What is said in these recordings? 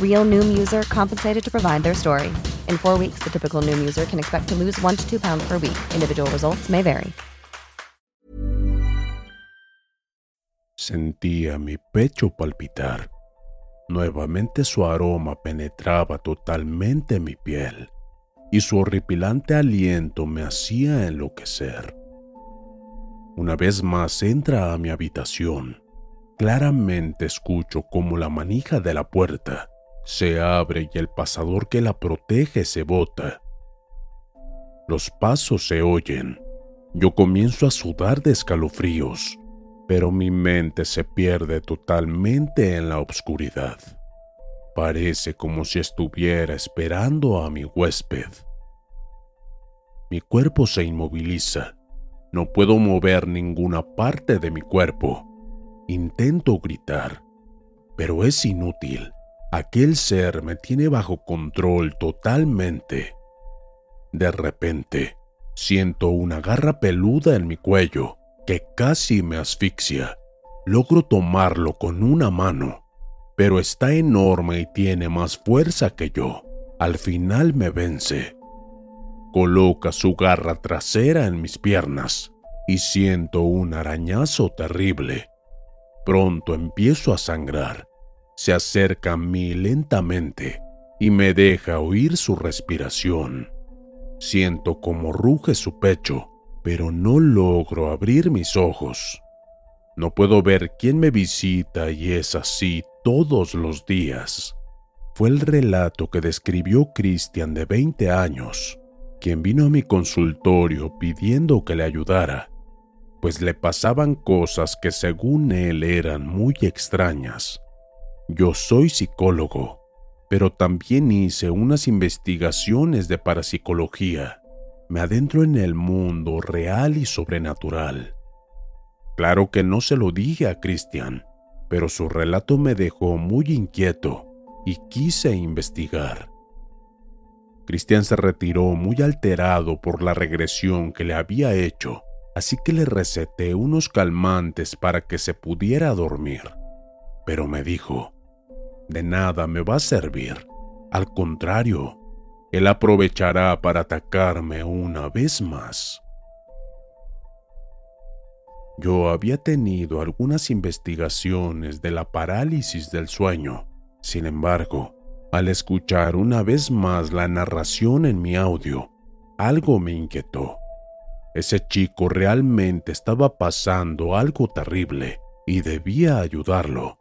Real Noom user compensated to provide their story. In four weeks, the typical Noom user can expect to lose one to two pounds per week. Individual results may vary. Sentía mi pecho palpitar. Nuevamente su aroma penetraba totalmente mi piel y su horripilante aliento me hacía enloquecer. Una vez más entra a mi habitación. Claramente escucho como la manija de la puerta se abre y el pasador que la protege se bota. Los pasos se oyen. Yo comienzo a sudar de escalofríos, pero mi mente se pierde totalmente en la oscuridad. Parece como si estuviera esperando a mi huésped. Mi cuerpo se inmoviliza. No puedo mover ninguna parte de mi cuerpo. Intento gritar, pero es inútil. Aquel ser me tiene bajo control totalmente. De repente, siento una garra peluda en mi cuello que casi me asfixia. Logro tomarlo con una mano, pero está enorme y tiene más fuerza que yo. Al final me vence. Coloca su garra trasera en mis piernas y siento un arañazo terrible. Pronto empiezo a sangrar se acerca a mí lentamente y me deja oír su respiración. Siento como ruge su pecho, pero no logro abrir mis ojos. No puedo ver quién me visita y es así todos los días. Fue el relato que describió Christian de 20 años, quien vino a mi consultorio pidiendo que le ayudara, pues le pasaban cosas que según él eran muy extrañas yo soy psicólogo, pero también hice unas investigaciones de parapsicología. Me adentro en el mundo real y sobrenatural. Claro que no se lo dije a Christian, pero su relato me dejó muy inquieto y quise investigar. Cristian se retiró muy alterado por la regresión que le había hecho, así que le receté unos calmantes para que se pudiera dormir. Pero me dijo, de nada me va a servir. Al contrario, él aprovechará para atacarme una vez más. Yo había tenido algunas investigaciones de la parálisis del sueño. Sin embargo, al escuchar una vez más la narración en mi audio, algo me inquietó. Ese chico realmente estaba pasando algo terrible y debía ayudarlo.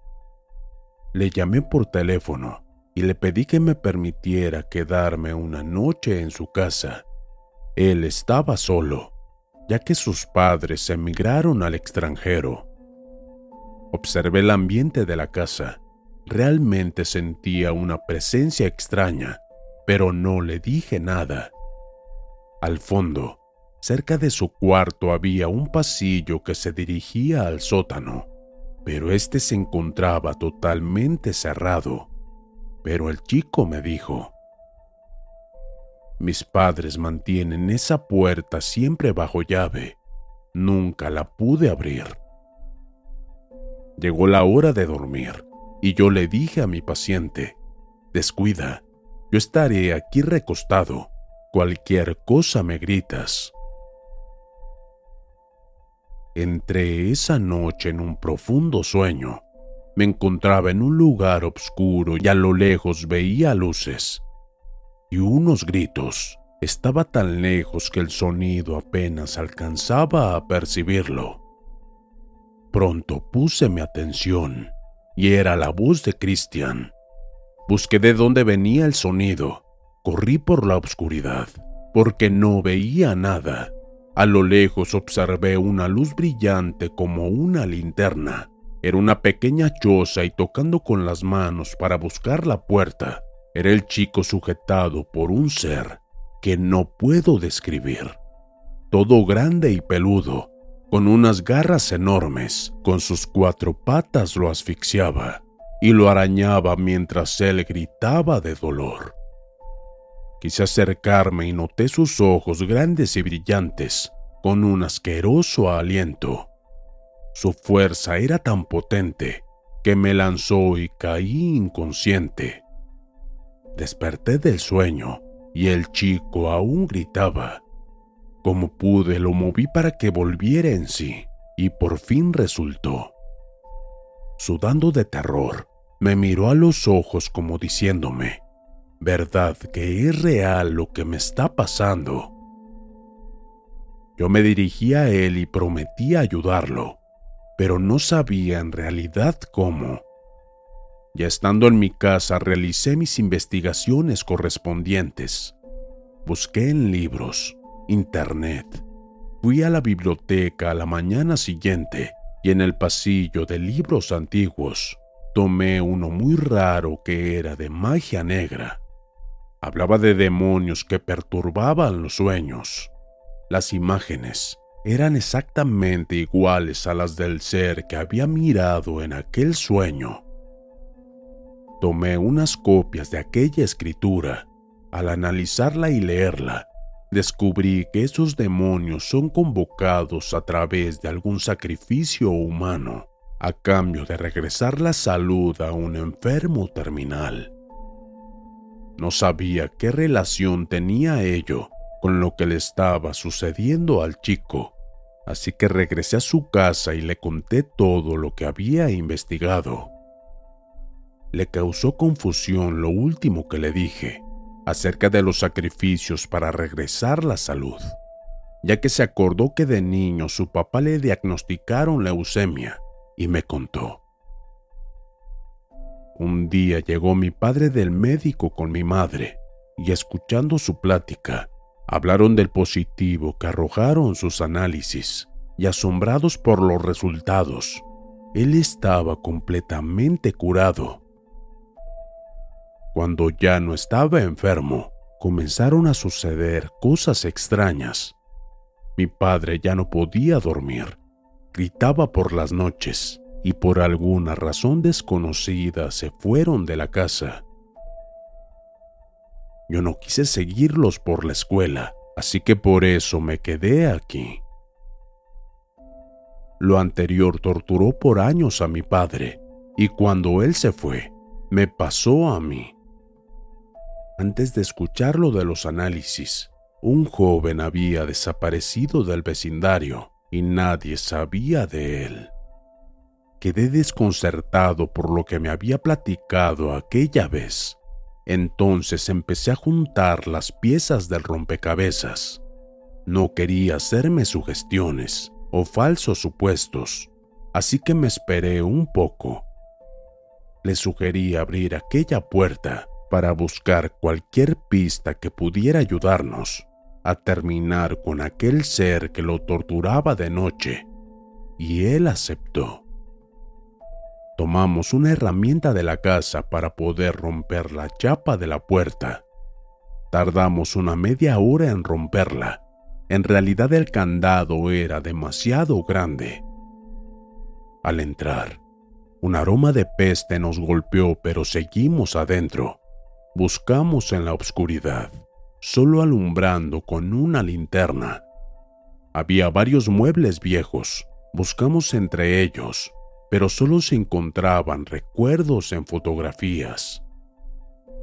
Le llamé por teléfono y le pedí que me permitiera quedarme una noche en su casa. Él estaba solo, ya que sus padres emigraron al extranjero. Observé el ambiente de la casa. Realmente sentía una presencia extraña, pero no le dije nada. Al fondo, cerca de su cuarto había un pasillo que se dirigía al sótano, pero este se encontraba totalmente cerrado. Pero el chico me dijo, mis padres mantienen esa puerta siempre bajo llave. Nunca la pude abrir. Llegó la hora de dormir y yo le dije a mi paciente, descuida, yo estaré aquí recostado, cualquier cosa me gritas. Entré esa noche en un profundo sueño. Me encontraba en un lugar oscuro y a lo lejos veía luces y unos gritos. Estaba tan lejos que el sonido apenas alcanzaba a percibirlo. Pronto puse mi atención y era la voz de Christian. Busqué de dónde venía el sonido. Corrí por la oscuridad porque no veía nada. A lo lejos observé una luz brillante como una linterna. Era una pequeña choza y tocando con las manos para buscar la puerta, era el chico sujetado por un ser que no puedo describir. Todo grande y peludo, con unas garras enormes, con sus cuatro patas lo asfixiaba y lo arañaba mientras él gritaba de dolor. Quise acercarme y noté sus ojos grandes y brillantes, con un asqueroso aliento. Su fuerza era tan potente que me lanzó y caí inconsciente. Desperté del sueño y el chico aún gritaba. Como pude lo moví para que volviera en sí y por fin resultó. Sudando de terror, me miró a los ojos como diciéndome, ¿verdad que es real lo que me está pasando? Yo me dirigí a él y prometí ayudarlo, pero no sabía en realidad cómo. Ya estando en mi casa realicé mis investigaciones correspondientes. Busqué en libros, internet. Fui a la biblioteca a la mañana siguiente y en el pasillo de libros antiguos tomé uno muy raro que era de magia negra. Hablaba de demonios que perturbaban los sueños. Las imágenes eran exactamente iguales a las del ser que había mirado en aquel sueño Tomé unas copias de aquella escritura. Al analizarla y leerla, descubrí que esos demonios son convocados a través de algún sacrificio humano a cambio de regresar la salud a un enfermo terminal. No sabía qué relación tenía ello con lo que le estaba sucediendo al chico, así que regresé a su casa y le conté todo lo que había investigado le causó confusión lo último que le dije acerca de los sacrificios para regresar la salud, ya que se acordó que de niño su papá le diagnosticaron leucemia y me contó. Un día llegó mi padre del médico con mi madre y escuchando su plática, hablaron del positivo que arrojaron sus análisis y asombrados por los resultados, él estaba completamente curado cuando ya no estaba enfermo, comenzaron a suceder cosas extrañas. Mi padre ya no podía dormir, gritaba por las noches y por alguna razón desconocida se fueron de la casa. Yo no quise seguirlos por la escuela, así que por eso me quedé aquí. Lo anterior torturó por años a mi padre, y cuando él se fue, me pasó a mí. Antes de escuchar lo de los análisis, un joven había desaparecido del vecindario y nadie sabía de él. Quedé desconcertado por lo que me había platicado aquella vez. Entonces empecé a juntar las piezas del rompecabezas. No quería hacerme sugestiones o falsos supuestos, así que me esperé un poco. Le sugerí abrir aquella puerta para buscar cualquier pista que pudiera ayudarnos a terminar con aquel ser que lo torturaba de noche, y él aceptó. Tomamos una herramienta de la casa para poder romper la chapa de la puerta. Tardamos una media hora en romperla. En realidad el candado era demasiado grande. Al entrar, un aroma de peste nos golpeó, pero seguimos adentro. Buscamos en la oscuridad, solo alumbrando con una linterna. Había varios muebles viejos. Buscamos entre ellos, pero solo se encontraban recuerdos en fotografías.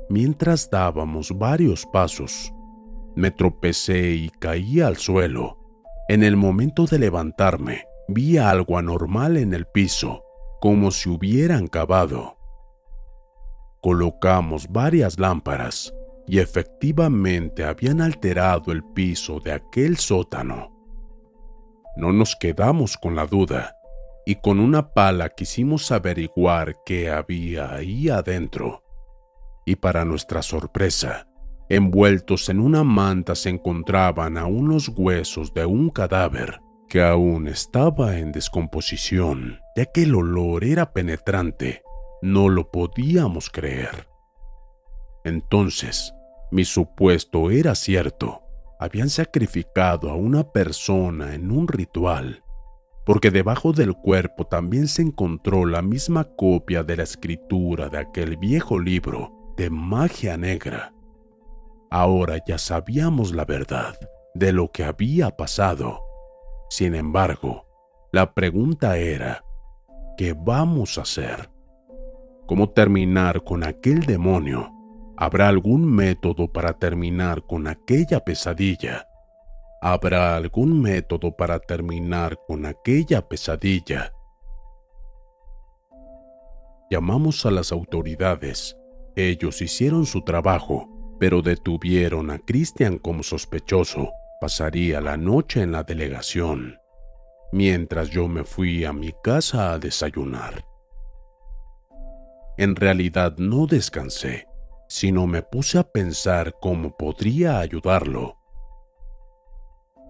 Mientras dábamos varios pasos, me tropecé y caí al suelo. En el momento de levantarme, vi algo anormal en el piso, como si hubieran cavado. Colocamos varias lámparas y efectivamente habían alterado el piso de aquel sótano. No nos quedamos con la duda y con una pala quisimos averiguar qué había ahí adentro. Y para nuestra sorpresa, envueltos en una manta se encontraban aún los huesos de un cadáver que aún estaba en descomposición, ya que el olor era penetrante. No lo podíamos creer. Entonces, mi supuesto era cierto. Habían sacrificado a una persona en un ritual porque debajo del cuerpo también se encontró la misma copia de la escritura de aquel viejo libro de magia negra. Ahora ya sabíamos la verdad de lo que había pasado. Sin embargo, la pregunta era, ¿qué vamos a hacer? ¿Cómo terminar con aquel demonio? ¿Habrá algún método para terminar con aquella pesadilla? ¿Habrá algún método para terminar con aquella pesadilla? Llamamos a las autoridades. Ellos hicieron su trabajo, pero detuvieron a Christian como sospechoso. Pasaría la noche en la delegación, mientras yo me fui a mi casa a desayunar. En realidad no descansé, sino me puse a pensar cómo podría ayudarlo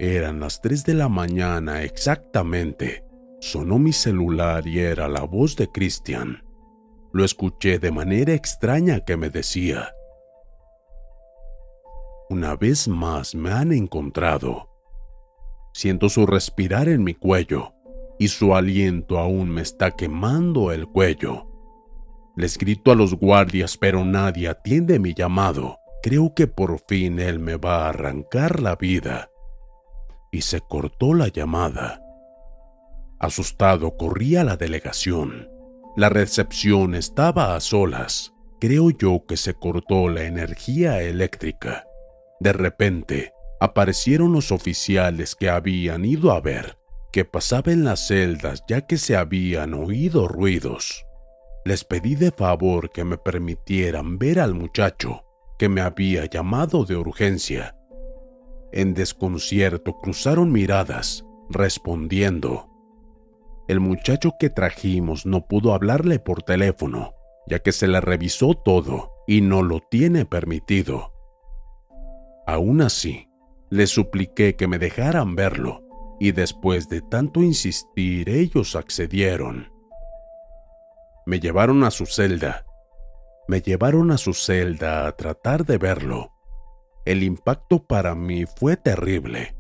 eran las 3 de la mañana exactamente. Sonó mi celular y era la voz de Christian. Lo escuché de manera extraña que me decía, Una vez más me han encontrado. Siento su respirar en mi cuello y su aliento aún me está quemando el cuello. Les grito a los guardias pero nadie atiende mi llamado. Creo que por fin él me va a arrancar la vida y se cortó la llamada. Asustado corrí a la delegación. La recepción estaba a solas. Creo yo que se cortó la energía eléctrica. De repente, aparecieron los oficiales que habían ido a ver qué pasaba en las celdas ya que se habían oído ruidos. Les pedí de favor que me permitieran ver al muchacho que me había llamado de urgencia en desconcierto cruzaron miradas, respondiendo. El muchacho que trajimos no pudo hablarle por teléfono, ya que se le revisó todo y no lo tiene permitido. Aún así, le supliqué que me dejaran verlo, y después de tanto insistir ellos accedieron. Me llevaron a su celda. Me llevaron a su celda a tratar de verlo, el impacto para mí fue terrible.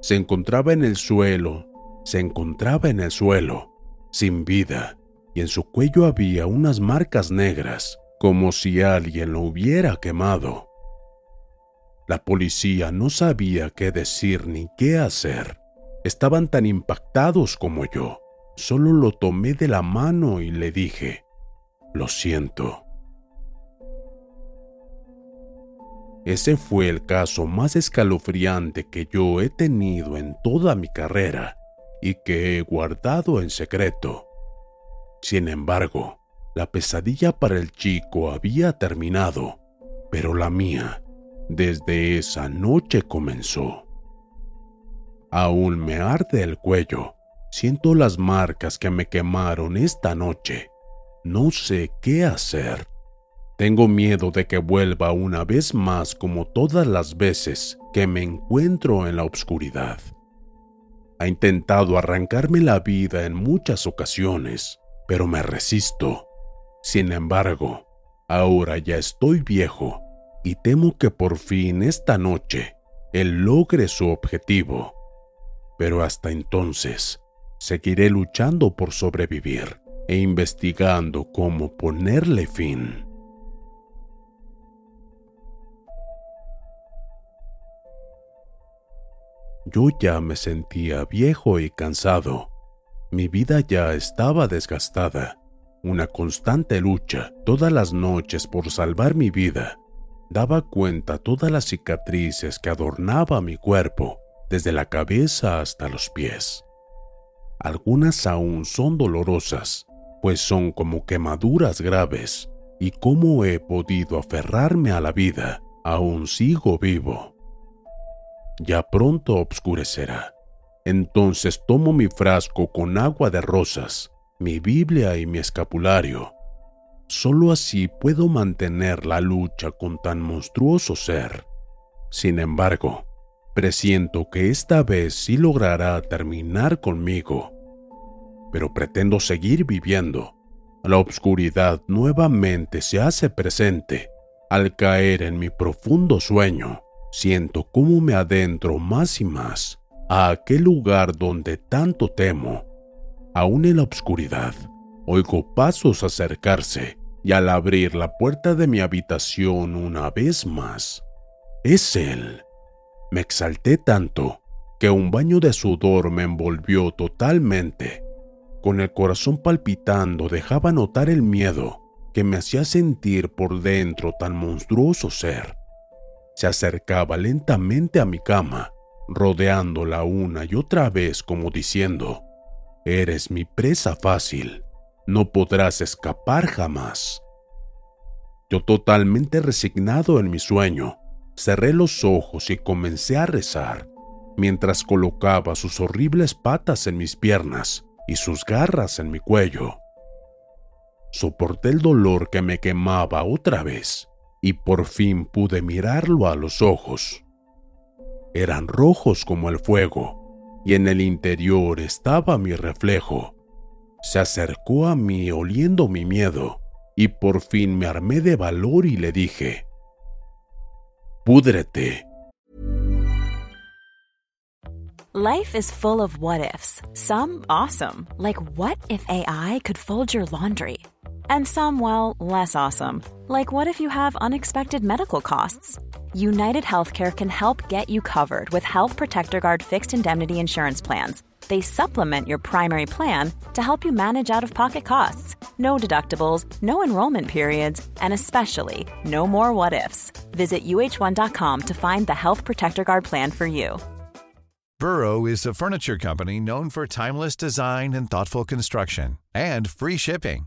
Se encontraba en el suelo, se encontraba en el suelo, sin vida, y en su cuello había unas marcas negras, como si alguien lo hubiera quemado. La policía no sabía qué decir ni qué hacer. Estaban tan impactados como yo. Solo lo tomé de la mano y le dije, lo siento. Ese fue el caso más escalofriante que yo he tenido en toda mi carrera y que he guardado en secreto. Sin embargo, la pesadilla para el chico había terminado, pero la mía, desde esa noche comenzó. Aún me arde el cuello, siento las marcas que me quemaron esta noche. No sé qué hacer. Tengo miedo de que vuelva una vez más como todas las veces que me encuentro en la oscuridad. Ha intentado arrancarme la vida en muchas ocasiones, pero me resisto. Sin embargo, ahora ya estoy viejo y temo que por fin esta noche él logre su objetivo. Pero hasta entonces, seguiré luchando por sobrevivir e investigando cómo ponerle fin. Yo ya me sentía viejo y cansado. Mi vida ya estaba desgastada. Una constante lucha todas las noches por salvar mi vida. Daba cuenta todas las cicatrices que adornaba mi cuerpo, desde la cabeza hasta los pies. Algunas aún son dolorosas, pues son como quemaduras graves, y cómo he podido aferrarme a la vida, aún sigo vivo ya pronto obscurecerá. Entonces tomo mi frasco con agua de rosas, mi Biblia y mi escapulario. Solo así puedo mantener la lucha con tan monstruoso ser. Sin embargo, presiento que esta vez sí logrará terminar conmigo. Pero pretendo seguir viviendo. La oscuridad nuevamente se hace presente al caer en mi profundo sueño siento cómo me adentro más y más a aquel lugar donde tanto temo. Aún en la oscuridad, oigo pasos acercarse y al abrir la puerta de mi habitación una vez más, es él. Me exalté tanto que un baño de sudor me envolvió totalmente. Con el corazón palpitando dejaba notar el miedo que me hacía sentir por dentro tan monstruoso ser se acercaba lentamente a mi cama, rodeándola una y otra vez como diciendo, Eres mi presa fácil, no podrás escapar jamás. Yo totalmente resignado en mi sueño, cerré los ojos y comencé a rezar, mientras colocaba sus horribles patas en mis piernas y sus garras en mi cuello. Soporté el dolor que me quemaba otra vez y por fin pude mirarlo a los ojos. Eran rojos como el fuego, y en el interior estaba mi reflejo. Se acercó a mí oliendo mi miedo, y por fin me armé de valor y le dije, Púdrete. Life is full of what ifs, some awesome, like what if AI could fold your laundry? And some, well, less awesome. Like what if you have unexpected medical costs? United Healthcare can help get you covered with Health Protector Guard fixed indemnity insurance plans. They supplement your primary plan to help you manage out of pocket costs. No deductibles, no enrollment periods, and especially no more what ifs. Visit uh1.com to find the Health Protector Guard plan for you. Burrow is a furniture company known for timeless design and thoughtful construction and free shipping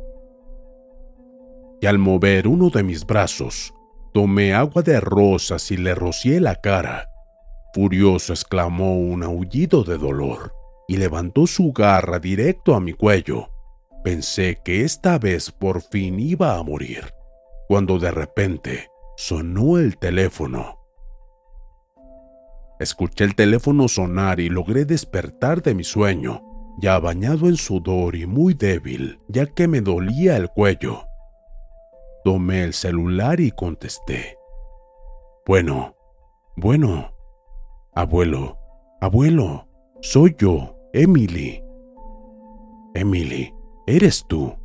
Y al mover uno de mis brazos, tomé agua de rosas y le rocié la cara. Furioso exclamó un aullido de dolor y levantó su garra directo a mi cuello. Pensé que esta vez por fin iba a morir, cuando de repente sonó el teléfono. Escuché el teléfono sonar y logré despertar de mi sueño, ya bañado en sudor y muy débil, ya que me dolía el cuello. Tomé el celular y contesté. Bueno, bueno. Abuelo, abuelo, soy yo, Emily. Emily, ¿eres tú?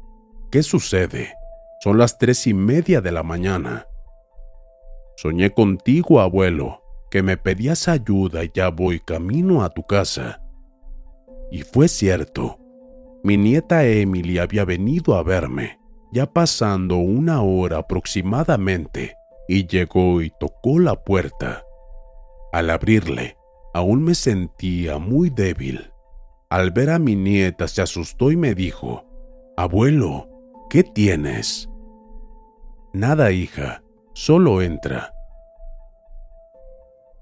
¿Qué sucede? Son las tres y media de la mañana. Soñé contigo, abuelo, que me pedías ayuda y ya voy camino a tu casa. Y fue cierto. Mi nieta Emily había venido a verme ya pasando una hora aproximadamente, y llegó y tocó la puerta. Al abrirle, aún me sentía muy débil. Al ver a mi nieta se asustó y me dijo, Abuelo, ¿qué tienes? Nada, hija, solo entra.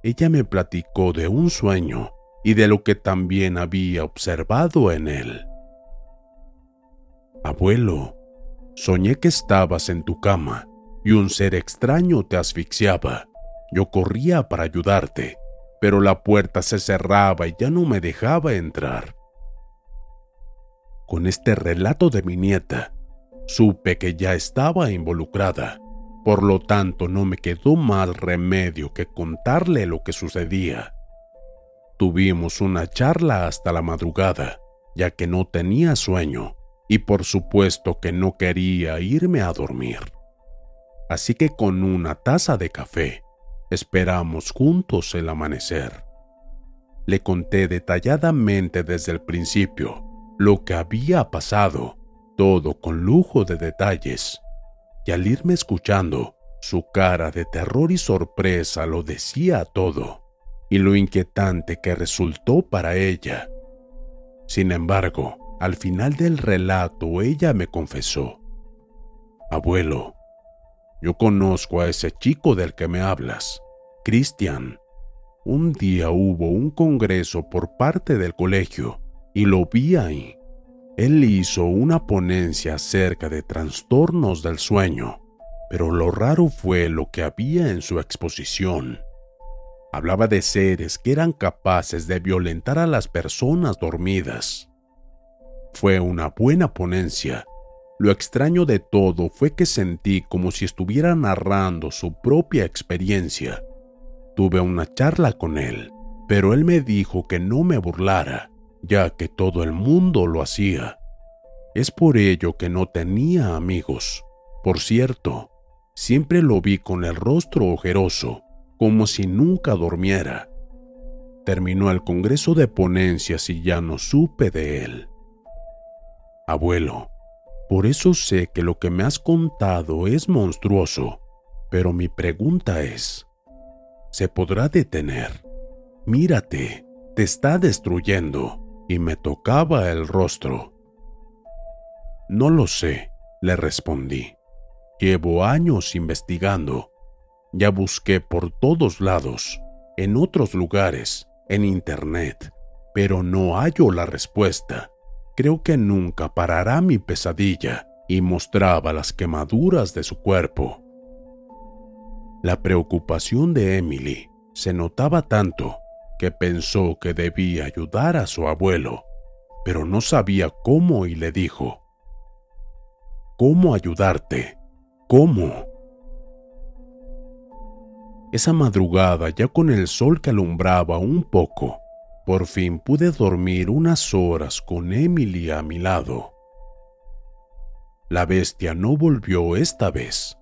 ella me platicó de un sueño y de lo que también había observado en él. Abuelo, soñé que estabas en tu cama y un ser extraño te asfixiaba. Yo corría para ayudarte, pero la puerta se cerraba y ya no me dejaba entrar. Con este relato de mi nieta, supe que ya estaba involucrada, por lo tanto no me quedó más remedio que contarle lo que sucedía. Tuvimos una charla hasta la madrugada, ya que no tenía sueño y por supuesto que no quería irme a dormir. Así que con una taza de café esperamos juntos el amanecer. Le conté detalladamente desde el principio lo que había pasado, todo con lujo de detalles, y al irme escuchando, su cara de terror y sorpresa lo decía todo, y lo inquietante que resultó para ella. Sin embargo, al final del relato ella me confesó, Abuelo, yo conozco a ese chico del que me hablas, Cristian. Un día hubo un congreso por parte del colegio y lo vi ahí. Él hizo una ponencia acerca de trastornos del sueño, pero lo raro fue lo que había en su exposición. Hablaba de seres que eran capaces de violentar a las personas dormidas fue una buena ponencia. Lo extraño de todo fue que sentí como si estuviera narrando su propia experiencia. Tuve una charla con él, pero él me dijo que no me burlara, ya que todo el mundo lo hacía. Es por ello que no tenía amigos. Por cierto, siempre lo vi con el rostro ojeroso, como si nunca durmiera. Terminó el congreso de ponencias y ya no supe de él. Abuelo, por eso sé que lo que me has contado es monstruoso, pero mi pregunta es, ¿se podrá detener? Mírate, te está destruyendo, y me tocaba el rostro. No lo sé, le respondí. Llevo años investigando. Ya busqué por todos lados, en otros lugares, en Internet, pero no hallo la respuesta creo que nunca parará mi pesadilla y mostraba las quemaduras de su cuerpo. La preocupación de Emily se notaba tanto que pensó que debía ayudar a su abuelo, pero no sabía cómo y le dijo, ¿Cómo ayudarte? ¿Cómo? Esa madrugada, ya con el sol que alumbraba un poco, por fin pude dormir unas horas con Emily a mi lado. La bestia no volvió esta vez.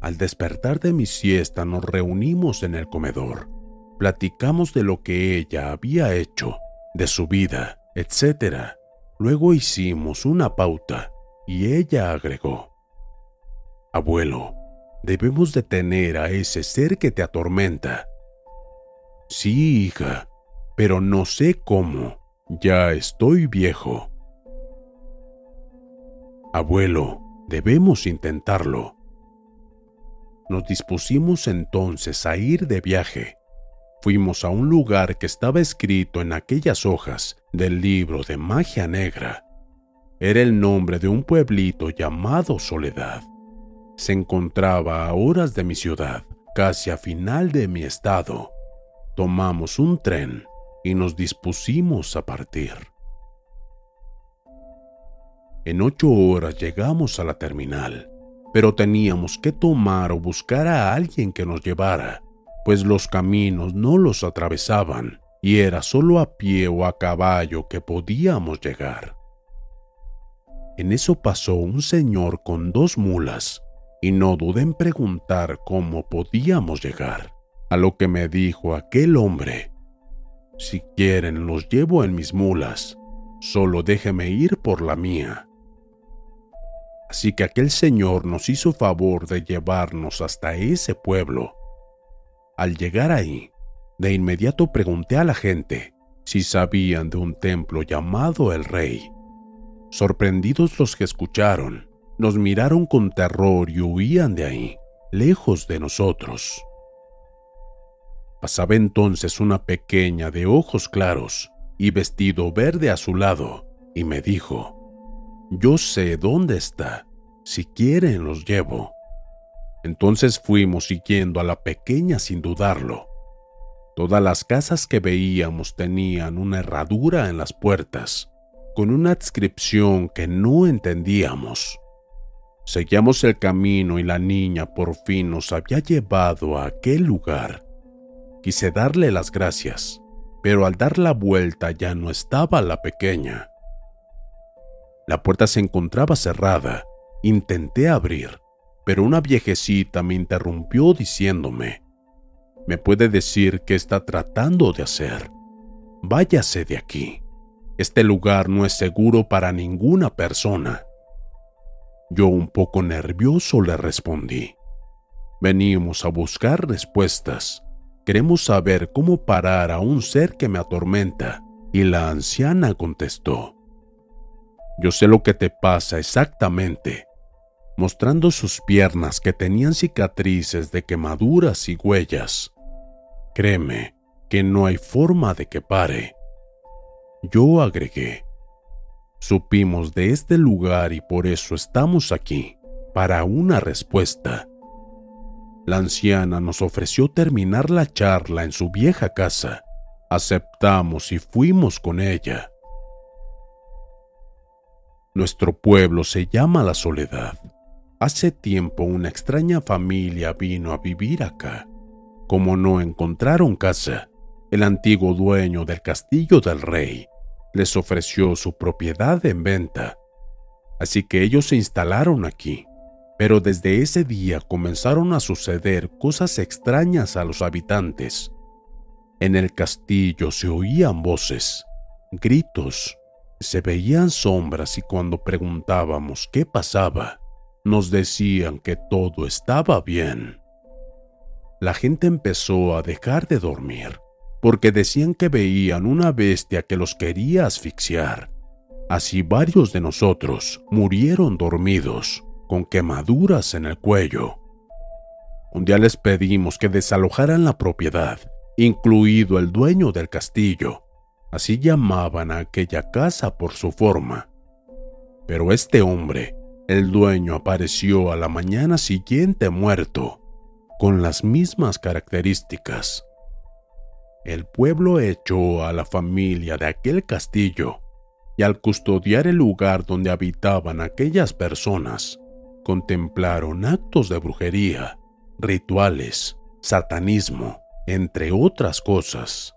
Al despertar de mi siesta nos reunimos en el comedor. Platicamos de lo que ella había hecho, de su vida, etc. Luego hicimos una pauta y ella agregó, Abuelo, debemos detener a ese ser que te atormenta. Sí, hija, pero no sé cómo. Ya estoy viejo. Abuelo, debemos intentarlo. Nos dispusimos entonces a ir de viaje. Fuimos a un lugar que estaba escrito en aquellas hojas del libro de magia negra. Era el nombre de un pueblito llamado Soledad. Se encontraba a horas de mi ciudad, casi a final de mi estado. Tomamos un tren y nos dispusimos a partir. En ocho horas llegamos a la terminal, pero teníamos que tomar o buscar a alguien que nos llevara, pues los caminos no los atravesaban y era solo a pie o a caballo que podíamos llegar. En eso pasó un señor con dos mulas y no dudé en preguntar cómo podíamos llegar, a lo que me dijo aquel hombre si quieren, los llevo en mis mulas. Solo déjeme ir por la mía. Así que aquel señor nos hizo favor de llevarnos hasta ese pueblo. Al llegar ahí, de inmediato pregunté a la gente si sabían de un templo llamado el Rey. Sorprendidos los que escucharon, nos miraron con terror y huían de ahí, lejos de nosotros. Pasaba entonces una pequeña de ojos claros y vestido verde a su lado, y me dijo, Yo sé dónde está, si quieren los llevo. Entonces fuimos siguiendo a la pequeña sin dudarlo. Todas las casas que veíamos tenían una herradura en las puertas, con una adscripción que no entendíamos. Seguíamos el camino y la niña por fin nos había llevado a aquel lugar. Quise darle las gracias, pero al dar la vuelta ya no estaba la pequeña. La puerta se encontraba cerrada. Intenté abrir, pero una viejecita me interrumpió diciéndome, ¿me puede decir qué está tratando de hacer? Váyase de aquí. Este lugar no es seguro para ninguna persona. Yo un poco nervioso le respondí. Venimos a buscar respuestas. Queremos saber cómo parar a un ser que me atormenta. Y la anciana contestó. Yo sé lo que te pasa exactamente, mostrando sus piernas que tenían cicatrices de quemaduras y huellas. Créeme que no hay forma de que pare. Yo agregué, Supimos de este lugar y por eso estamos aquí, para una respuesta. La anciana nos ofreció terminar la charla en su vieja casa. Aceptamos y fuimos con ella. Nuestro pueblo se llama La Soledad. Hace tiempo una extraña familia vino a vivir acá. Como no encontraron casa, el antiguo dueño del castillo del rey les ofreció su propiedad en venta. Así que ellos se instalaron aquí. Pero desde ese día comenzaron a suceder cosas extrañas a los habitantes. En el castillo se oían voces, gritos, se veían sombras y cuando preguntábamos qué pasaba, nos decían que todo estaba bien. La gente empezó a dejar de dormir porque decían que veían una bestia que los quería asfixiar. Así varios de nosotros murieron dormidos, con quemaduras en el cuello. Un día les pedimos que desalojaran la propiedad, incluido el dueño del castillo. Así llamaban a aquella casa por su forma. Pero este hombre, el dueño, apareció a la mañana siguiente muerto, con las mismas características el pueblo echó a la familia de aquel castillo y al custodiar el lugar donde habitaban aquellas personas, contemplaron actos de brujería, rituales, satanismo, entre otras cosas.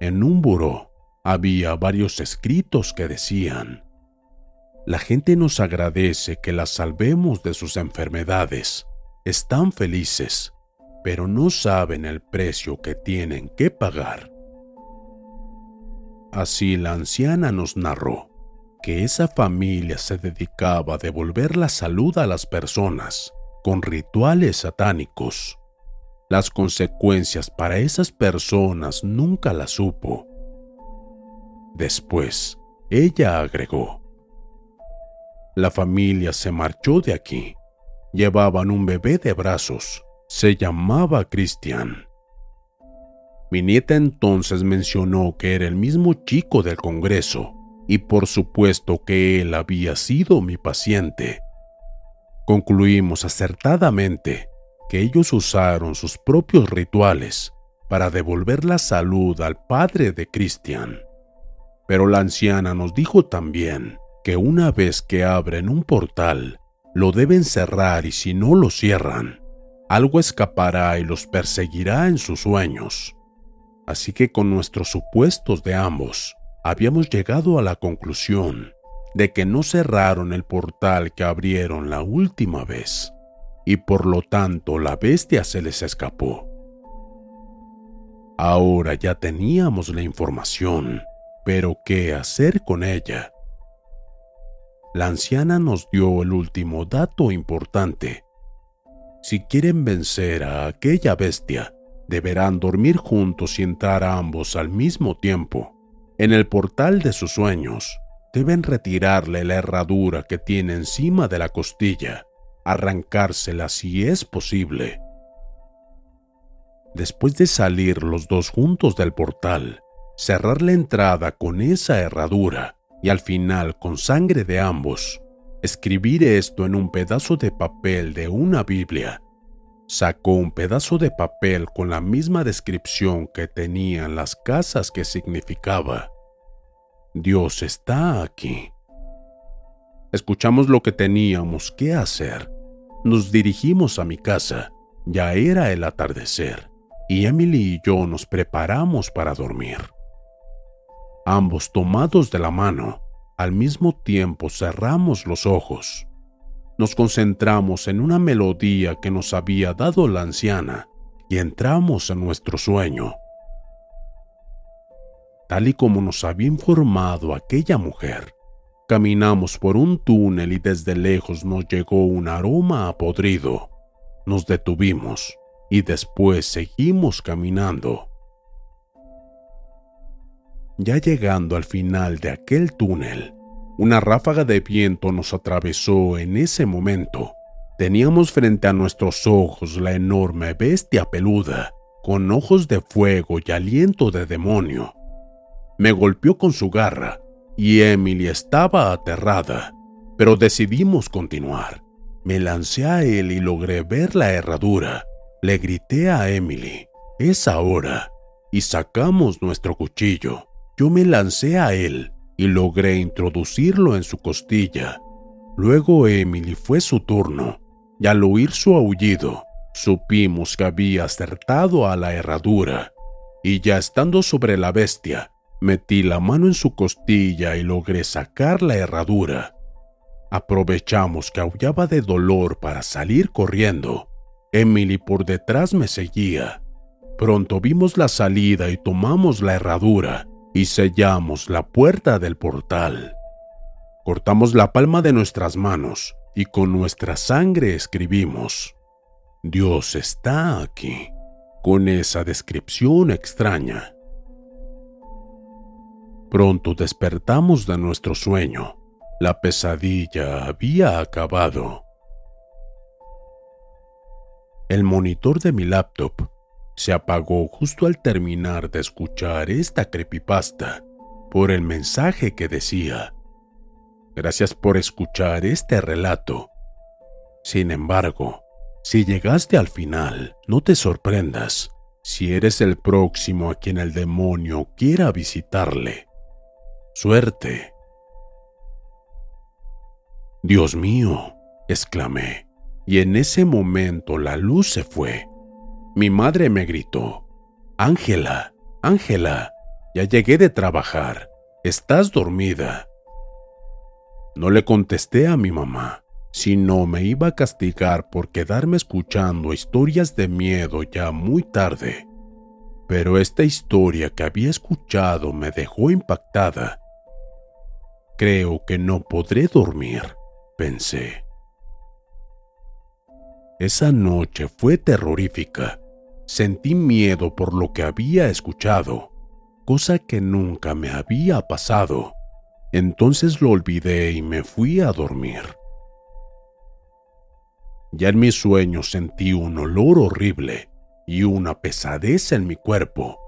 En un buró había varios escritos que decían, la gente nos agradece que las salvemos de sus enfermedades, están felices pero no saben el precio que tienen que pagar. Así la anciana nos narró que esa familia se dedicaba a devolver la salud a las personas con rituales satánicos. Las consecuencias para esas personas nunca las supo. Después, ella agregó, la familia se marchó de aquí. Llevaban un bebé de brazos se llamaba Cristian. Mi nieta entonces mencionó que era el mismo chico del Congreso y por supuesto que él había sido mi paciente. Concluimos acertadamente que ellos usaron sus propios rituales para devolver la salud al padre de Cristian. Pero la anciana nos dijo también que una vez que abren un portal, lo deben cerrar y si no lo cierran, algo escapará y los perseguirá en sus sueños. Así que con nuestros supuestos de ambos, habíamos llegado a la conclusión de que no cerraron el portal que abrieron la última vez, y por lo tanto la bestia se les escapó. Ahora ya teníamos la información, pero ¿qué hacer con ella? La anciana nos dio el último dato importante si quieren vencer a aquella bestia, deberán dormir juntos y entrar ambos al mismo tiempo. En el portal de sus sueños, deben retirarle la herradura que tiene encima de la costilla, arrancársela si es posible. Después de salir los dos juntos del portal, cerrar la entrada con esa herradura y al final con sangre de ambos, escribir esto en un pedazo de papel de una Biblia. Sacó un pedazo de papel con la misma descripción que tenían las casas que significaba. Dios está aquí. Escuchamos lo que teníamos que hacer. Nos dirigimos a mi casa. Ya era el atardecer y Emily y yo nos preparamos para dormir. Ambos tomados de la mano, al mismo tiempo cerramos los ojos. Nos concentramos en una melodía que nos había dado la anciana y entramos en nuestro sueño. Tal y como nos había informado aquella mujer, caminamos por un túnel y desde lejos nos llegó un aroma a podrido. Nos detuvimos y después seguimos caminando. Ya llegando al final de aquel túnel, una ráfaga de viento nos atravesó en ese momento. Teníamos frente a nuestros ojos la enorme bestia peluda, con ojos de fuego y aliento de demonio. Me golpeó con su garra y Emily estaba aterrada, pero decidimos continuar. Me lancé a él y logré ver la herradura le grité a Emily, es ahora, y sacamos nuestro cuchillo. Yo me lancé a él y logré introducirlo en su costilla. Luego Emily fue su turno, y al oír su aullido, supimos que había acertado a la herradura, y ya estando sobre la bestia, metí la mano en su costilla y logré sacar la herradura. Aprovechamos que aullaba de dolor para salir corriendo Emily por detrás me seguía. Pronto vimos la salida y tomamos la herradura y sellamos la puerta del portal. Cortamos la palma de nuestras manos y con nuestra sangre escribimos, Dios está aquí, con esa descripción extraña. Pronto despertamos de nuestro sueño. La pesadilla había acabado. El monitor de mi laptop se apagó justo al terminar de escuchar esta creepypasta por el mensaje que decía, Gracias por escuchar este relato. Sin embargo, si llegaste al final, no te sorprendas si eres el próximo a quien el demonio quiera visitarle. Suerte. Dios mío, exclamé y en ese momento la luz se fue. Mi madre me gritó, Ángela, Ángela, ya llegué de trabajar, estás dormida. No le contesté a mi mamá, sino me iba a castigar por quedarme escuchando historias de miedo ya muy tarde. Pero esta historia que había escuchado me dejó impactada. Creo que no podré dormir, pensé. Esa noche fue terrorífica. Sentí miedo por lo que había escuchado, cosa que nunca me había pasado. Entonces lo olvidé y me fui a dormir. Ya en mis sueños sentí un olor horrible y una pesadez en mi cuerpo.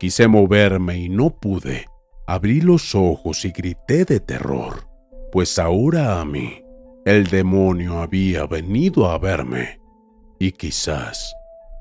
Quise moverme y no pude. Abrí los ojos y grité de terror, pues ahora a mí el demonio había venido a verme y quizás